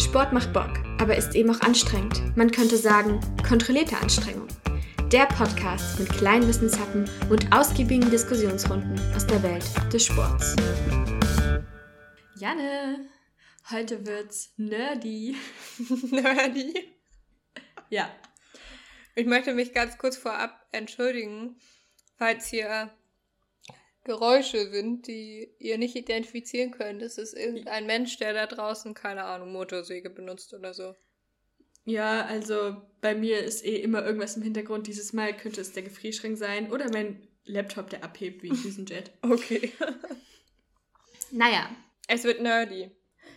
Sport macht Bock, aber ist eben auch anstrengend. Man könnte sagen, kontrollierte Anstrengung. Der Podcast mit kleinen Wissenshappen und ausgiebigen Diskussionsrunden aus der Welt des Sports. Janne, heute wird's nerdy. Nerdy. Ja. Ich möchte mich ganz kurz vorab entschuldigen, falls hier Geräusche sind, die ihr nicht identifizieren könnt. Es ist irgendein Mensch, der da draußen, keine Ahnung, Motorsäge benutzt oder so. Ja, also bei mir ist eh immer irgendwas im Hintergrund. Dieses Mal könnte es der Gefrierschrank sein oder mein Laptop, der abhebt wie ein Düsenjet. Okay. naja, Es wird nerdy.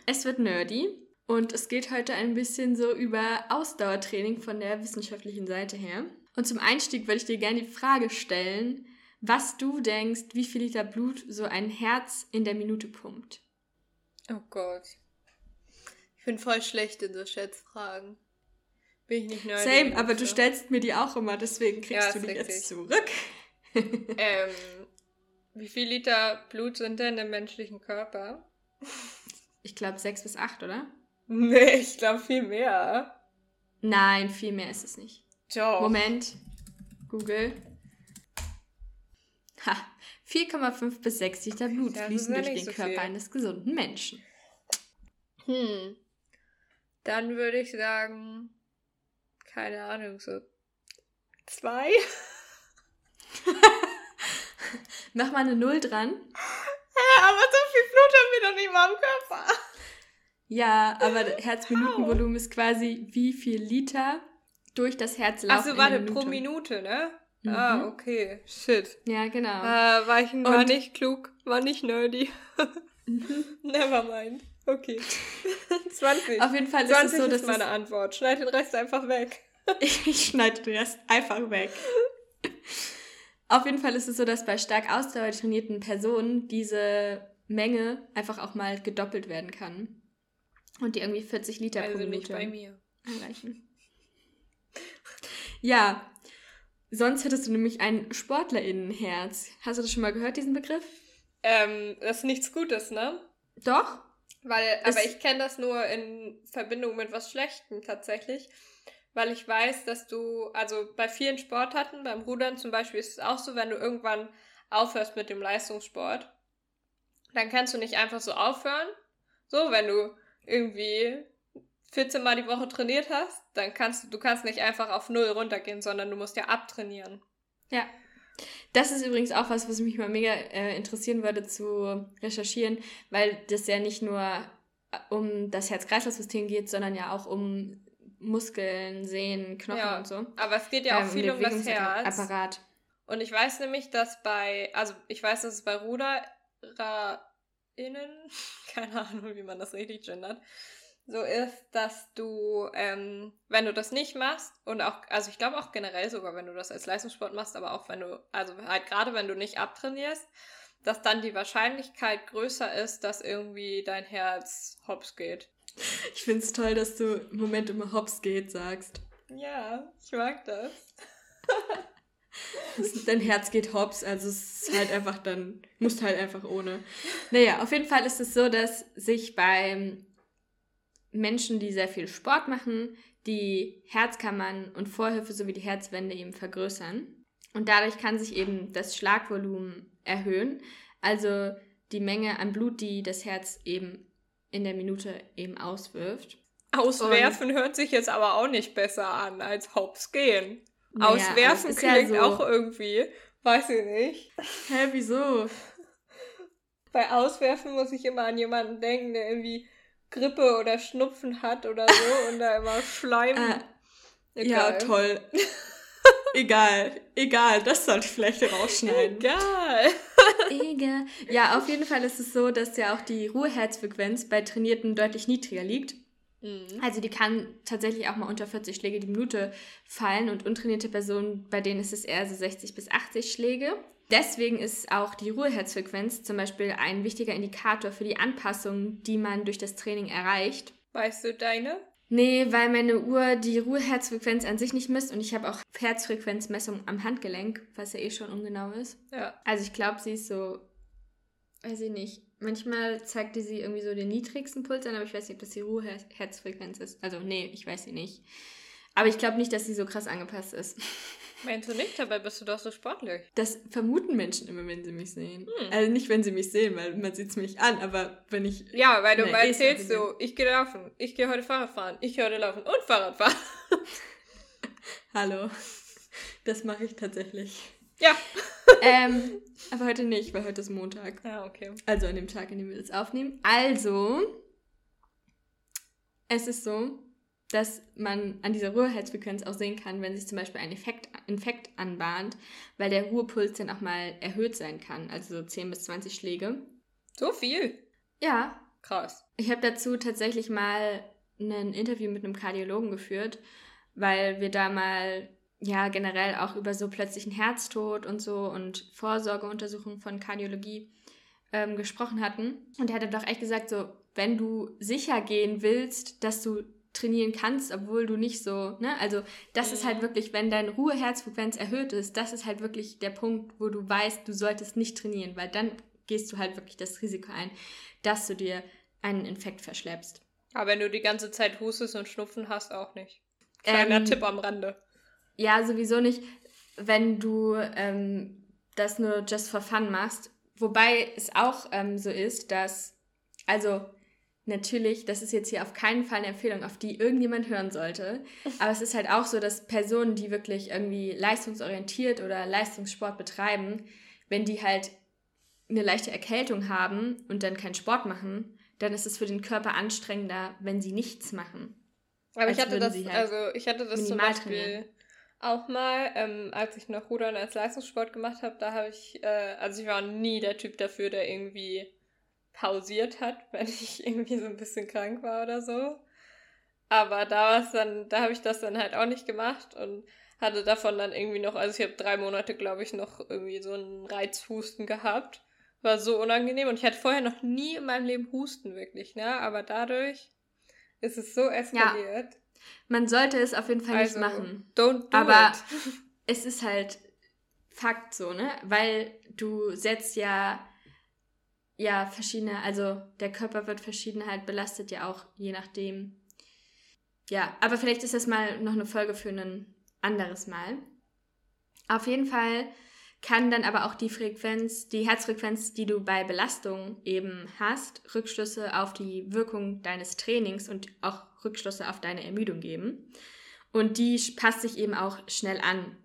es wird nerdy und es geht heute ein bisschen so über Ausdauertraining von der wissenschaftlichen Seite her. Und zum Einstieg würde ich dir gerne die Frage stellen, was du denkst, wie viel Liter Blut so ein Herz in der Minute pumpt. Oh Gott. Ich bin voll schlecht in so Schätzfragen. Bin ich nicht nerdy. Same, aber du stellst mir die auch immer, deswegen kriegst Ja, du die jetzt zurück. Ähm, wie viel Liter Blut sind denn im menschlichen Körper? Ich glaube sechs bis acht, oder? Nee, ich glaube viel mehr. Nein, viel mehr ist es nicht. Ciao. Moment. Google. Ha, 4,5 bis 6 Liter Blut Ja, fließen durch den so Körper viel. eines gesunden Menschen. Hm. Dann würde ich sagen, keine Ahnung, so zwei? Mach mal eine Null dran. Ja, aber so viel Blut haben wir doch nicht mal im Körper. Ja, aber Herzminutenvolumen ist quasi wie viel Liter durch das Herz laufen. Achso, warte, pro Minute, ne? Mhm. Ah, okay. Shit. Ja, genau. Äh, war, ich, war Und- nicht klug, war nicht nerdy. Mhm. Never mind. Okay. 20. Auf jeden Fall ist 20 es so, dass ist meine Antwort. Schneid den Rest einfach weg. Ich, schneide den Rest einfach weg. Auf jeden Fall ist es so, dass bei stark ausdauertrainierten Personen diese Menge einfach auch mal gedoppelt werden kann. Und die irgendwie 40 Liter pro Also Minute nicht bei mir. erreichen. Ja, sonst hättest du nämlich ein Sportlerinnenherz. Hast du das schon mal gehört, diesen Begriff? Ähm, das ist nichts Gutes, ne? Doch? Weil, Es- aber ich kenne das nur in Verbindung mit was Schlechtem tatsächlich. Weil ich weiß, dass du, also bei vielen Sportarten, beim Rudern zum Beispiel ist es auch so, wenn du irgendwann aufhörst mit dem Leistungssport, dann kannst du nicht einfach so aufhören. So, wenn du irgendwie 14 Mal die Woche trainiert hast, dann kannst du, du kannst nicht einfach auf Null runtergehen, sondern du musst ja abtrainieren. Ja. Das ist übrigens auch was, was mich mal mega äh, interessieren würde zu recherchieren, weil das ja nicht nur äh, um das Herz-Kreislauf-System geht, sondern ja auch um Muskeln, Sehnen, Knochen Ja, und so. Aber es geht ja auch Ähm, viel um das Herz. Bewegungsapparat. Und ich weiß nämlich, dass bei, also ich weiß, dass es bei RudererInnen, keine Ahnung, wie man das richtig gendert, so ist, dass du, ähm, wenn du das nicht machst und auch, also ich glaube auch generell sogar, wenn du das als Leistungssport machst, aber auch wenn du, also halt gerade wenn du nicht abtrainierst, dass dann die Wahrscheinlichkeit größer ist, dass irgendwie dein Herz hops geht. Ich finde es toll, dass du im Moment immer hops geht sagst. Ja, ich mag das. Dein Herz geht hops, also es ist halt einfach dann, musst halt einfach ohne. Naja, auf jeden Fall ist es so, dass sich bei Menschen, die sehr viel Sport machen, die Herzkammern und Vorhöfe sowie die Herzwände eben vergrößern. Und dadurch kann sich eben das Schlagvolumen erhöhen, also die Menge an Blut, die das Herz eben in der Minute eben auswirft. Auswerfen hört sich jetzt aber auch nicht besser an als hops gehen. Naja, Auswerfen ist ja klingt so- auch irgendwie, weiß ich nicht. Hä, wieso? Bei Auswerfen muss ich immer an jemanden denken, der irgendwie Grippe oder Schnupfen hat oder so und da immer Schleim. Äh, Ja, toll. egal, egal, das sollte ich vielleicht rausschneiden. Egal. Egal. Ja, auf jeden Fall ist es so, dass ja auch die Ruheherzfrequenz bei Trainierten deutlich niedriger liegt. Mhm. Also die kann tatsächlich auch mal unter 40 Schläge die Minute fallen und untrainierte Personen, bei denen ist es eher so 60 bis 80 Schläge. Deswegen ist auch die Ruheherzfrequenz zum Beispiel ein wichtiger Indikator für die Anpassung, die man durch das Training erreicht. Weißt du deine? Nee, weil meine Uhr die Ruheherzfrequenz an sich nicht misst und ich habe auch Herzfrequenzmessung am Handgelenk, was ja eh schon ungenau ist. Ja. Also ich glaube, sie ist so weiß ich nicht. Manchmal zeigt die sie irgendwie so den niedrigsten Puls an, aber ich weiß nicht, ob das die Ruheherzfrequenz ist. Also, nee, ich weiß sie nicht. Aber ich glaube nicht, dass sie so krass angepasst ist. Meinst du nicht? Dabei bist du doch so sportlich. Das vermuten Menschen immer, wenn sie mich sehen. Hm. Also nicht, wenn sie mich sehen, weil man sieht es mich an, aber wenn ich... Ja, weil du mal erzählst so, ich gehe laufen, ich gehe heute Fahrrad fahren, ich gehe heute laufen und Fahrrad fahren. Hallo. Das mache ich tatsächlich. Ja. ähm, aber heute nicht, weil heute ist Montag. Ja, okay. Also an dem Tag, an dem wir das aufnehmen. Also, es ist so, dass man an dieser Ruheherzfrequenz auch sehen kann, wenn sich zum Beispiel ein Effekt, Infekt anbahnt, weil der Ruhepuls dann auch mal erhöht sein kann, also so 10 bis 20 Schläge. So viel? Ja. Krass. Ich habe dazu tatsächlich mal ein Interview mit einem Kardiologen geführt, weil wir da mal ja generell auch über so plötzlichen Herztod und so und Vorsorgeuntersuchungen von Kardiologie ähm, gesprochen hatten. Und er hat doch echt gesagt, so, wenn du sicher gehen willst, dass du trainieren kannst, obwohl du nicht so, ne? Also das mhm. ist halt wirklich, wenn deine Ruheherzfrequenz erhöht ist, das ist halt wirklich der Punkt, wo du weißt, du solltest nicht trainieren, weil dann gehst du halt wirklich das Risiko ein, dass du dir einen Infekt verschleppst. Aber wenn du die ganze Zeit hustest und Schnupfen hast, auch nicht. Kleiner ähm, Tipp am Rande. Ja, sowieso nicht, wenn du ähm, das nur just for fun machst. Wobei es auch ähm, so ist, dass, also natürlich, das ist jetzt hier auf keinen Fall eine Empfehlung, auf die irgendjemand hören sollte. Aber es ist halt auch so, dass Personen, die wirklich irgendwie leistungsorientiert oder Leistungssport betreiben, wenn die halt eine leichte Erkältung haben und dann keinen Sport machen, dann ist es für den Körper anstrengender, wenn sie nichts machen. Aber ich hatte das, halt also ich hatte das zum Beispiel trainieren. auch mal, ähm, als ich noch Rudern als Leistungssport gemacht habe, da habe ich, äh, also ich war nie der Typ dafür, der irgendwie pausiert hat, wenn ich irgendwie so ein bisschen krank war oder so. Aber da war es dann, da habe ich das dann halt auch nicht gemacht und hatte davon dann irgendwie noch, also ich habe drei Monate, glaube ich, noch irgendwie so einen Reizhusten gehabt. War so unangenehm und ich hatte vorher noch nie in meinem Leben Husten wirklich, ne? Aber dadurch ist es so eskaliert. Ja. Man sollte es auf jeden Fall also, nicht machen. Don't do Aber it. es ist halt Fakt so, ne? Weil du setzt ja ja, verschiedene, also der Körper wird verschieden halt belastet, ja auch, je nachdem. Ja, aber vielleicht ist das mal noch eine Folge für ein anderes Mal. Auf jeden Fall kann dann aber auch die Frequenz, die Herzfrequenz, die du bei Belastung eben hast, Rückschlüsse auf die Wirkung deines Trainings und auch Rückschlüsse auf deine Ermüdung geben. Und die passt sich eben auch schnell an.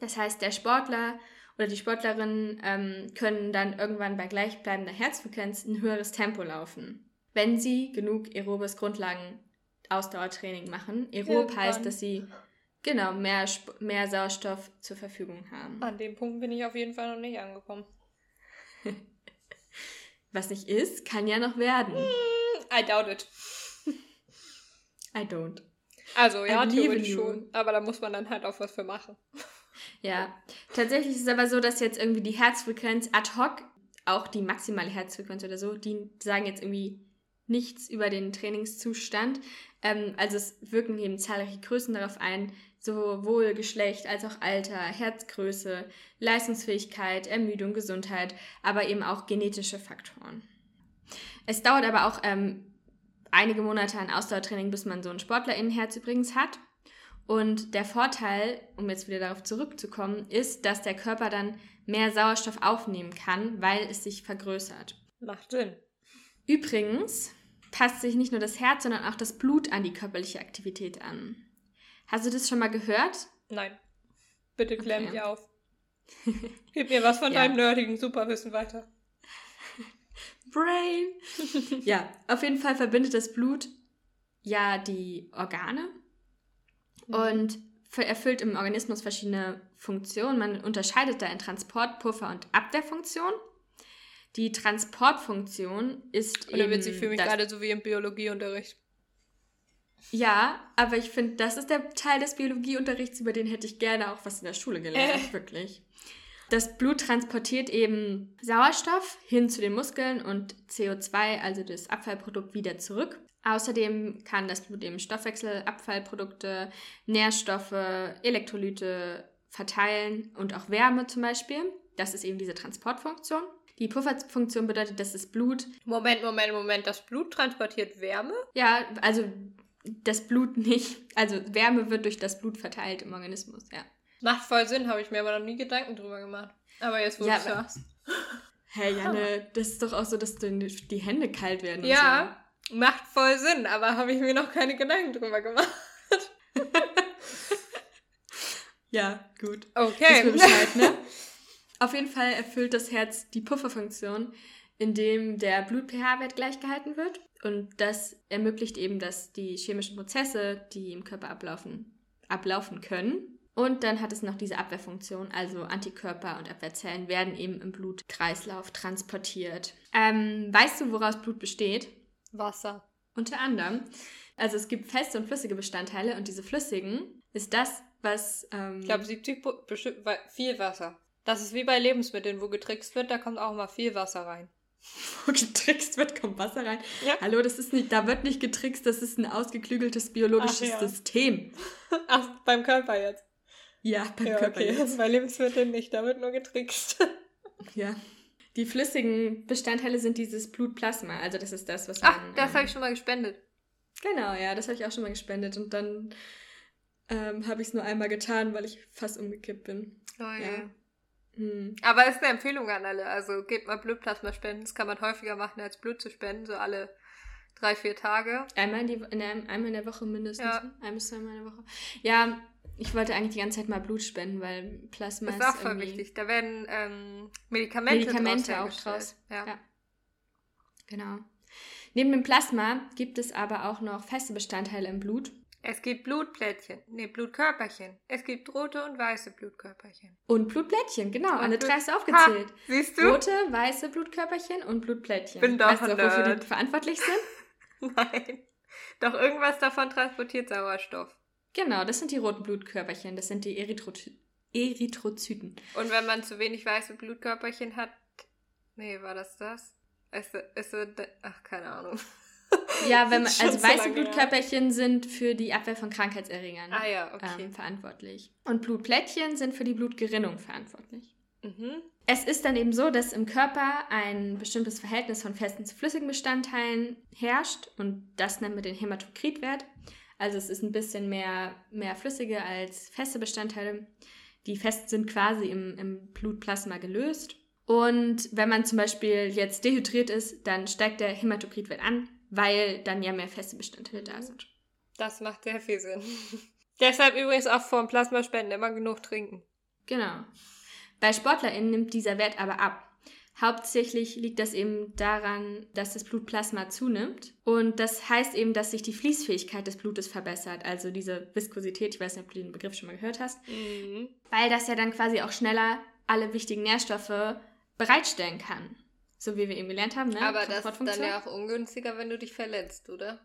Das heißt, der Sportler oder die Sportlerinnen ähm, können dann irgendwann bei gleichbleibender Herzfrequenz ein höheres Tempo laufen, wenn sie genug aerobes Grundlagen-Ausdauertraining machen. Aerob Irgendwann. heißt, dass sie genau mehr, mehr Sauerstoff zur Verfügung haben. An dem Punkt bin ich auf jeden Fall noch nicht angekommen. Was nicht ist, kann ja noch werden. I doubt it. I don't. Also ja, theoretisch schon. Aber da muss man dann halt auch was für machen. Ja, tatsächlich ist es aber so, dass jetzt irgendwie die Herzfrequenz ad hoc, auch die maximale Herzfrequenz oder so, die sagen jetzt irgendwie nichts über den Trainingszustand. Ähm, also es wirken eben zahlreiche Größen darauf ein, sowohl Geschlecht als auch Alter, Herzgröße, Leistungsfähigkeit, Ermüdung, Gesundheit, aber eben auch genetische Faktoren. Es dauert aber auch ähm, einige Monate an Ausdauertraining, bis man so ein Sportlerinnenherz übrigens hat. Und der Vorteil, um jetzt wieder darauf zurückzukommen, ist, dass der Körper dann mehr Sauerstoff aufnehmen kann, weil es sich vergrößert. Macht Sinn. Übrigens passt sich nicht nur das Herz, sondern auch das Blut an die körperliche Aktivität an. Hast du das schon mal gehört? Nein. Bitte klär okay. mich auf. Gib mir was von ja. deinem nerdigen Superwissen weiter. Brain. ja, auf jeden Fall verbindet das Blut ja die Organe Mhm. und erfüllt im Organismus verschiedene Funktionen. Man unterscheidet da in Transport, Puffer und Abwehrfunktion. Die Transportfunktion ist. Oder wird sie für mich gerade so wie im Biologieunterricht? Ja, aber ich finde, das ist der Teil des Biologieunterrichts, über den hätte ich gerne auch was in der Schule gelernt, äh. wirklich. Das Blut transportiert eben Sauerstoff hin zu den Muskeln und CO2, also das Abfallprodukt, wieder zurück. Außerdem kann das Blut eben Stoffwechsel, Abfallprodukte, Nährstoffe, Elektrolyte verteilen und auch Wärme zum Beispiel. Das ist eben diese Transportfunktion. Die Pufferfunktion bedeutet, dass das Blut. Moment, Moment, Moment. Das Blut transportiert Wärme? Ja, also das Blut nicht. Also Wärme wird durch das Blut verteilt im Organismus, ja. Macht voll Sinn, habe ich mir aber noch nie Gedanken drüber gemacht. Aber jetzt, wo ja, du sagst. Hey, Janne, das ist doch auch so, dass die Hände kalt werden. Ja, so. Macht voll Sinn, aber habe ich mir noch keine Gedanken drüber gemacht. ja, gut. Okay. Bescheid, ne? Auf jeden Fall erfüllt das Herz die Pufferfunktion, indem der Blut-pH-Wert gleich gehalten wird. Und das ermöglicht eben, dass die chemischen Prozesse, die im Körper ablaufen, ablaufen können. Und dann hat es noch diese Abwehrfunktion, also Antikörper und Abwehrzellen werden eben im Blutkreislauf transportiert. Ähm, weißt du, woraus Blut besteht? Wasser. Unter anderem. Also es gibt feste und flüssige Bestandteile und diese flüssigen ist das, was... Ähm, ich glaube 70 bestimmt viel Wasser. Das ist wie bei Lebensmitteln, wo getrickst wird, da kommt auch mal viel Wasser rein. Wo getrickst wird, kommt Wasser rein. Ja. Hallo, das ist nicht, da wird nicht getrickst, das ist ein ausgeklügeltes biologisches Ach, ja. System. Ach, beim Körper jetzt. Ja, beim ja, Körper okay. jetzt. Bei Lebensmitteln nicht, da wird nur getrickst. ja. Die flüssigen Bestandteile sind dieses Blutplasma, also das ist das, was man... Ach, das ähm, habe ich schon mal gespendet. Genau, ja, das habe ich auch schon mal gespendet und dann ähm, habe ich es nur einmal getan, weil ich fast umgekippt bin. Oh ja. ja. Hm. Aber es ist eine Empfehlung an alle. Also gebt mal Blutplasma spenden. Das kann man häufiger machen, als Blut zu spenden. So alle drei, vier Tage. Einmal in, die, in der, einmal in der Woche mindestens. Ja. Ne? Ein bis zweimal in der Woche. Ja, ich wollte eigentlich die ganze Zeit mal Blut spenden, weil Plasma ist. Das ist auch voll wichtig. Da werden ähm, Medikamente, Medikamente draus auch draus. Ja. ja. Genau. Neben dem Plasma gibt es aber auch noch feste Bestandteile im Blut. Es gibt Blutplättchen, nee, Blutkörperchen. Es gibt rote und weiße Blutkörperchen. Und Blutplättchen, genau. Und alle drei hast du aufgezählt. Ha, siehst du? Rote, weiße Blutkörperchen und Blutplättchen. Bin doch weißt du, wofür die verantwortlich sind? Nein. Doch irgendwas davon transportiert Sauerstoff. Genau, das sind die roten Blutkörperchen. Das sind die Erythro Erythrozyten. Und wenn man zu wenig weiße Blutkörperchen hat. Nee, war das das? Ist, ist, ach, keine Ahnung. Ja, wenn man, also weiße Blutkörperchen her. sind für die Abwehr von Krankheitserregern ah, ja, okay. ähm, verantwortlich. Und Blutplättchen sind für die Blutgerinnung verantwortlich. Mhm. Es ist dann eben so, dass im Körper ein bestimmtes Verhältnis von festen zu flüssigen Bestandteilen herrscht und das nennen wir den Hämatokritwert. Also es ist ein bisschen mehr, mehr flüssige als feste Bestandteile. Die fest sind quasi im, im Blutplasma gelöst. Und wenn man zum Beispiel jetzt dehydriert ist, dann steigt der Hämatokritwert an, weil dann ja mehr feste Bestandteile da sind. Das macht sehr viel Sinn. Deshalb übrigens auch vor dem Plasmaspenden immer genug trinken. Genau. Bei SportlerInnen nimmt dieser Wert aber ab. Hauptsächlich liegt das eben daran, dass das Blutplasma zunimmt. Und das heißt eben, dass sich die Fließfähigkeit des Blutes verbessert. Also diese Viskosität, ich weiß nicht, ob du den Begriff schon mal gehört hast. Mhm. Weil das ja dann quasi auch schneller alle wichtigen Nährstoffe bereitstellen kann. So wie wir eben gelernt haben, ne? Aber das ist dann ja auch ungünstiger, wenn du dich verletzt, oder?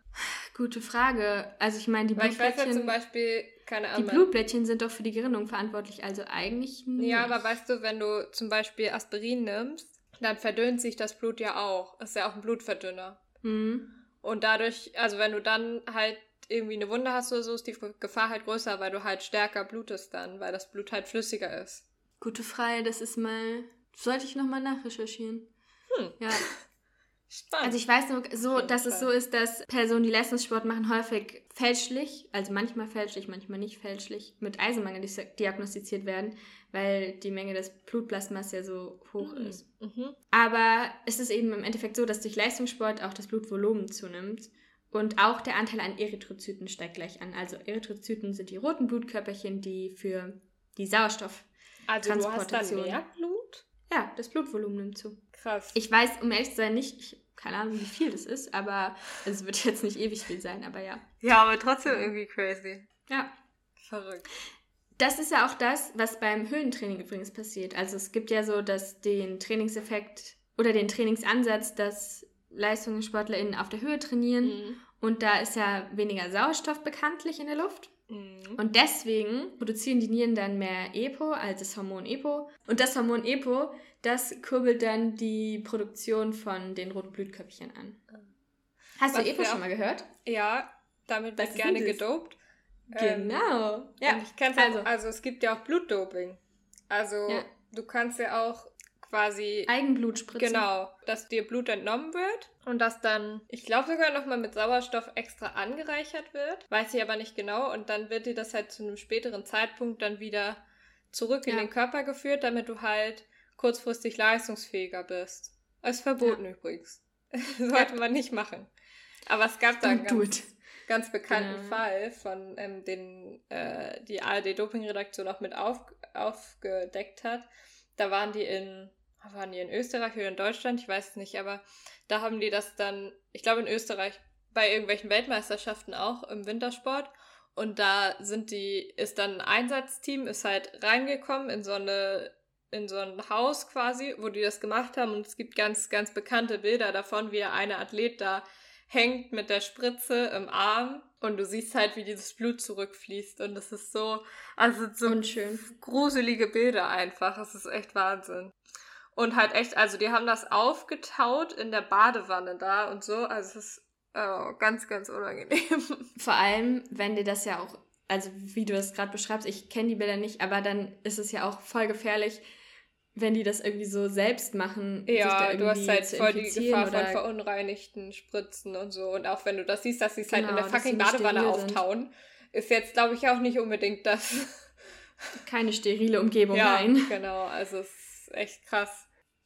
Gute Frage. Also ich meine, die Weil Blutplättchen... Ich weiß ja zum Beispiel, keine Ahnung... Die Blutplättchen sind doch für die Gerinnung verantwortlich, also eigentlich nicht. Ja, aber weißt du, wenn du zum Beispiel Aspirin nimmst, dann verdünnt sich das Blut ja auch. Ist ja auch ein Blutverdünner. Mhm. Und dadurch, also wenn du dann halt irgendwie eine Wunde hast oder so, ist die Gefahr halt größer, weil du halt stärker blutest dann, weil das Blut halt flüssiger ist. Gute Frage, das ist mal... Sollte ich nochmal nachrecherchieren. Hm. Ja. Spannend. Also ich weiß nur so, dass es so ist, dass Personen, die Leistungssport machen, häufig fälschlich, also manchmal fälschlich, manchmal nicht fälschlich, mit Eisenmangel diagnostiziert werden, weil die Menge des Blutplasmas ja so hoch mhm. ist. Mhm. Aber es ist eben im Endeffekt so, dass durch Leistungssport auch das Blutvolumen zunimmt und auch der Anteil an Erythrozyten steigt gleich an. Also Erythrozyten sind die roten Blutkörperchen, die für die Sauerstofftransportation... Also du hast dann mehr Blut? Ja, das Blutvolumen nimmt zu. Krass. Ich weiß, um ehrlich zu sein, nicht, ich, keine Ahnung, wie viel das ist, aber es wird jetzt nicht ewig viel sein, aber ja. Ja, aber trotzdem irgendwie crazy. Ja. Verrückt. Das ist ja auch das, was beim Höhentraining übrigens passiert. Also es gibt ja so, dass den Trainingseffekt oder den Trainingsansatz, dass LeistungssportlerInnen auf der Höhe trainieren mhm. und da ist ja weniger Sauerstoff bekanntlich in der Luft. Mhm. Und deswegen produzieren die Nieren dann mehr EPO als das Hormon EPO. Und das Hormon EPO, das kurbelt dann die Produktion von den roten Blutköpfchen an. Hast Was du EPO schon mal gehört? Ja, damit wird gerne gedopt. Genau. Ähm, ja, also. Auch, also es gibt ja auch Blutdoping. Also ja. du kannst ja auch quasi Eigenblutspritze. Genau, dass dir Blut entnommen wird und das dann, ich glaube sogar nochmal mit Sauerstoff extra angereichert wird, weiß ich aber nicht genau und dann wird dir das halt zu einem späteren Zeitpunkt dann wieder zurück in Ja. den Körper geführt, damit du halt kurzfristig leistungsfähiger bist. Ist verboten übrigens. Sollte man nicht machen. Aber es gab da einen ganz, ganz bekannten Genau. Fall von ähm, den äh, die ARD-Doping-Redaktion auch mit auf, aufgedeckt hat. Da waren die in waren die in Österreich oder in Deutschland, ich weiß es nicht, aber da haben die das dann, ich glaube in Österreich, bei irgendwelchen Weltmeisterschaften auch im Wintersport. Und da sind die, ist dann ein Einsatzteam, ist halt reingekommen in so eine, in so ein Haus quasi, wo die das gemacht haben. Und es gibt ganz, ganz bekannte Bilder davon, wie der eine Athlet da hängt mit der Spritze im Arm. Und du siehst halt, wie dieses Blut zurückfließt. Und das ist so, also so Unschön. gruselige Bilder einfach. Es ist echt Wahnsinn. Und halt echt, also die haben das aufgetaut in der Badewanne da und so. Also es ist oh, ganz, ganz unangenehm. Vor allem, wenn dir das ja auch, also wie du das gerade beschreibst, ich kenne die Bilder nicht, aber dann ist es ja auch voll gefährlich, wenn die das irgendwie so selbst machen. Ja, du hast halt voll die Gefahr von verunreinigten Spritzen und so. Und auch wenn du das siehst, dass sie es halt in Genau, der fucking Badewanne steril sind. auftauen, ist jetzt, glaube ich, auch nicht unbedingt das. Keine sterile Umgebung, ja, nein. genau. Also es ist echt krass.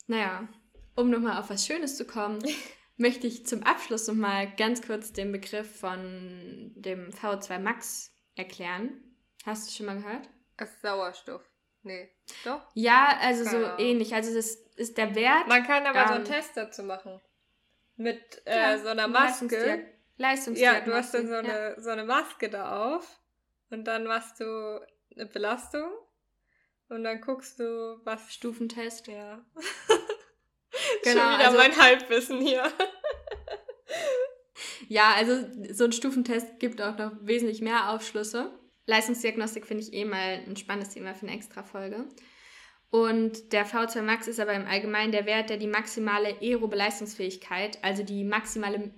Naja, um nochmal auf was Schönes zu kommen, möchte ich zum Abschluss nochmal ganz kurz den Begriff von dem VO2 Max erklären. Hast du schon mal gehört? Es ist Sauerstoff. Nee. Doch? Ja, also so Keine Ahnung. ähnlich. Also das ist der Wert. Man kann aber so einen Ähm, Test dazu machen. Mit äh, Ja, so einer Maske. Leistungsdiag- Ja, du hast dann so Ja. eine, so eine Maske da auf und dann machst du eine Belastung und dann guckst du, was. Stufentest. Ja. Genau, Schon wieder also- mein Halbwissen hier. Ja, also so ein Stufentest gibt auch noch wesentlich mehr Aufschlüsse. Leistungsdiagnostik finde ich eh mal ein spannendes Thema für eine extra Folge. Und der V2 Max ist aber im Allgemeinen der Wert, der die maximale aerobe Leistungsfähigkeit, also die maximale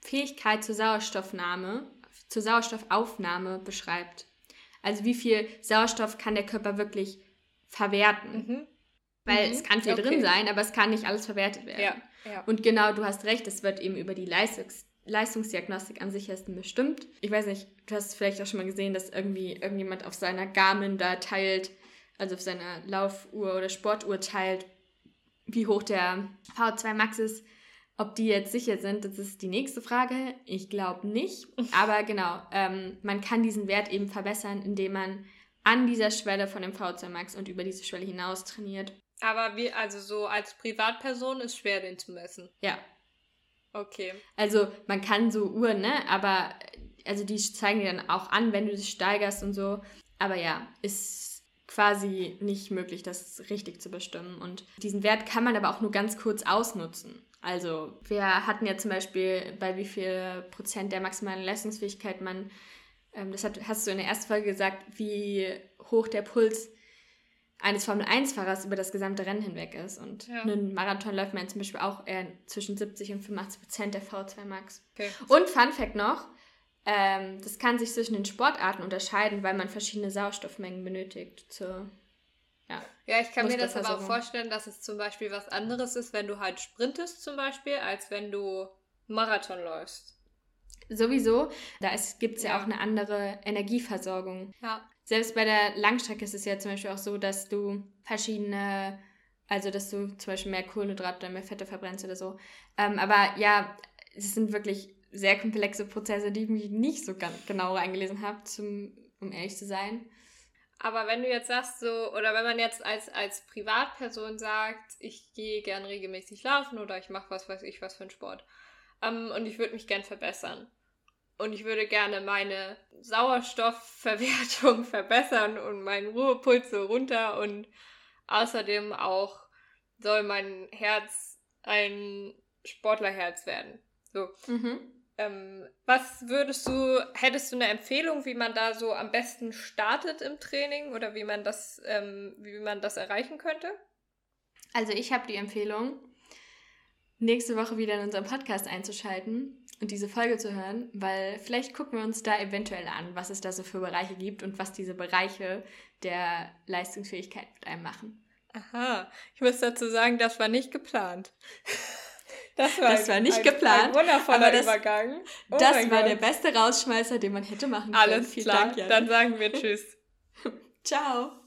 Fähigkeit zur Sauerstoffnahme, zur Sauerstoffaufnahme beschreibt. Also wie viel Sauerstoff kann der Körper wirklich verwerten? Mhm. Weil Mhm. es kann viel Okay. drin sein, aber es kann nicht alles verwertet werden. Ja, ja. Und genau, du hast recht, es wird eben über die Leistungs Leistungsdiagnostik am sichersten bestimmt. Ich weiß nicht, du hast vielleicht auch schon mal gesehen, dass irgendwie irgendjemand auf seiner Garmin da teilt, also auf seiner Laufuhr oder Sportuhr teilt, wie hoch der V2 Max ist. Ob die jetzt sicher sind, das ist die nächste Frage. Ich glaube nicht. Aber genau, ähm, man kann diesen Wert eben verbessern, indem man an dieser Schwelle von dem V2 Max und über diese Schwelle hinaus trainiert. Aber wie, also so als Privatperson ist schwer, den zu messen. Ja, Okay. Also man kann so Uhren, ne? Aber also die zeigen dir dann auch an, wenn du dich steigerst und so. Aber ja, ist quasi nicht möglich, das richtig zu bestimmen. Und diesen Wert kann man aber auch nur ganz kurz ausnutzen. Also wir hatten ja zum Beispiel, bei wie viel Prozent der maximalen Leistungsfähigkeit man, ähm, das hat, hast du in der ersten Folge gesagt, wie hoch der Puls eines Formel-1-Fahrers über das gesamte Rennen hinweg ist. Und Ja. einen Marathon läuft man zum Beispiel auch eher zwischen 70 und 85 Prozent der V2 Max. Okay. Und Fun Fact noch, ähm, das kann sich zwischen den Sportarten unterscheiden, weil man verschiedene Sauerstoffmengen benötigt. Zur, ja. Ja, ich kann mir das aber auch vorstellen, dass es zum Beispiel was anderes ist, wenn du halt sprintest zum Beispiel, als wenn du Marathon läufst. Sowieso, da gibt es ja. Ja. auch eine andere Energieversorgung. Ja. Selbst bei der Langstrecke ist es ja zum Beispiel auch so, dass du verschiedene, also dass du zum Beispiel mehr Kohlenhydrate oder mehr Fette verbrennst oder so. Ähm, aber ja, es sind wirklich sehr komplexe Prozesse, die ich mich nicht so ganz genau eingelesen habe, um ehrlich zu sein. Aber wenn du jetzt sagst so, oder wenn man jetzt als, als Privatperson sagt, ich gehe gern regelmäßig laufen oder ich mache was weiß ich was für einen Sport ähm, und ich würde mich gern verbessern und ich würde gerne meine Sauerstoffverwertung verbessern und meinen Ruhepuls so runter und außerdem auch soll mein Herz ein Sportlerherz werden. So, Mhm. ähm, was würdest du, hättest du eine Empfehlung, wie man da so am besten startet im Training oder wie man das, ähm, wie man das erreichen könnte? Also ich habe die Empfehlung, nächste Woche wieder in unseren Podcast einzuschalten und diese Folge zu hören, weil vielleicht gucken wir uns da eventuell an, was es da so für Bereiche gibt und was diese Bereiche der Leistungsfähigkeit mit einem machen. Aha, ich muss dazu sagen, das war nicht geplant. Das war, das war nicht ein, geplant. Ein wundervoller das, Übergang. Oh das war Gott. der beste Rausschmeißer, den man hätte machen können. Alles Vielen klar, Dank, Jan. dann sagen wir Tschüss. Ciao.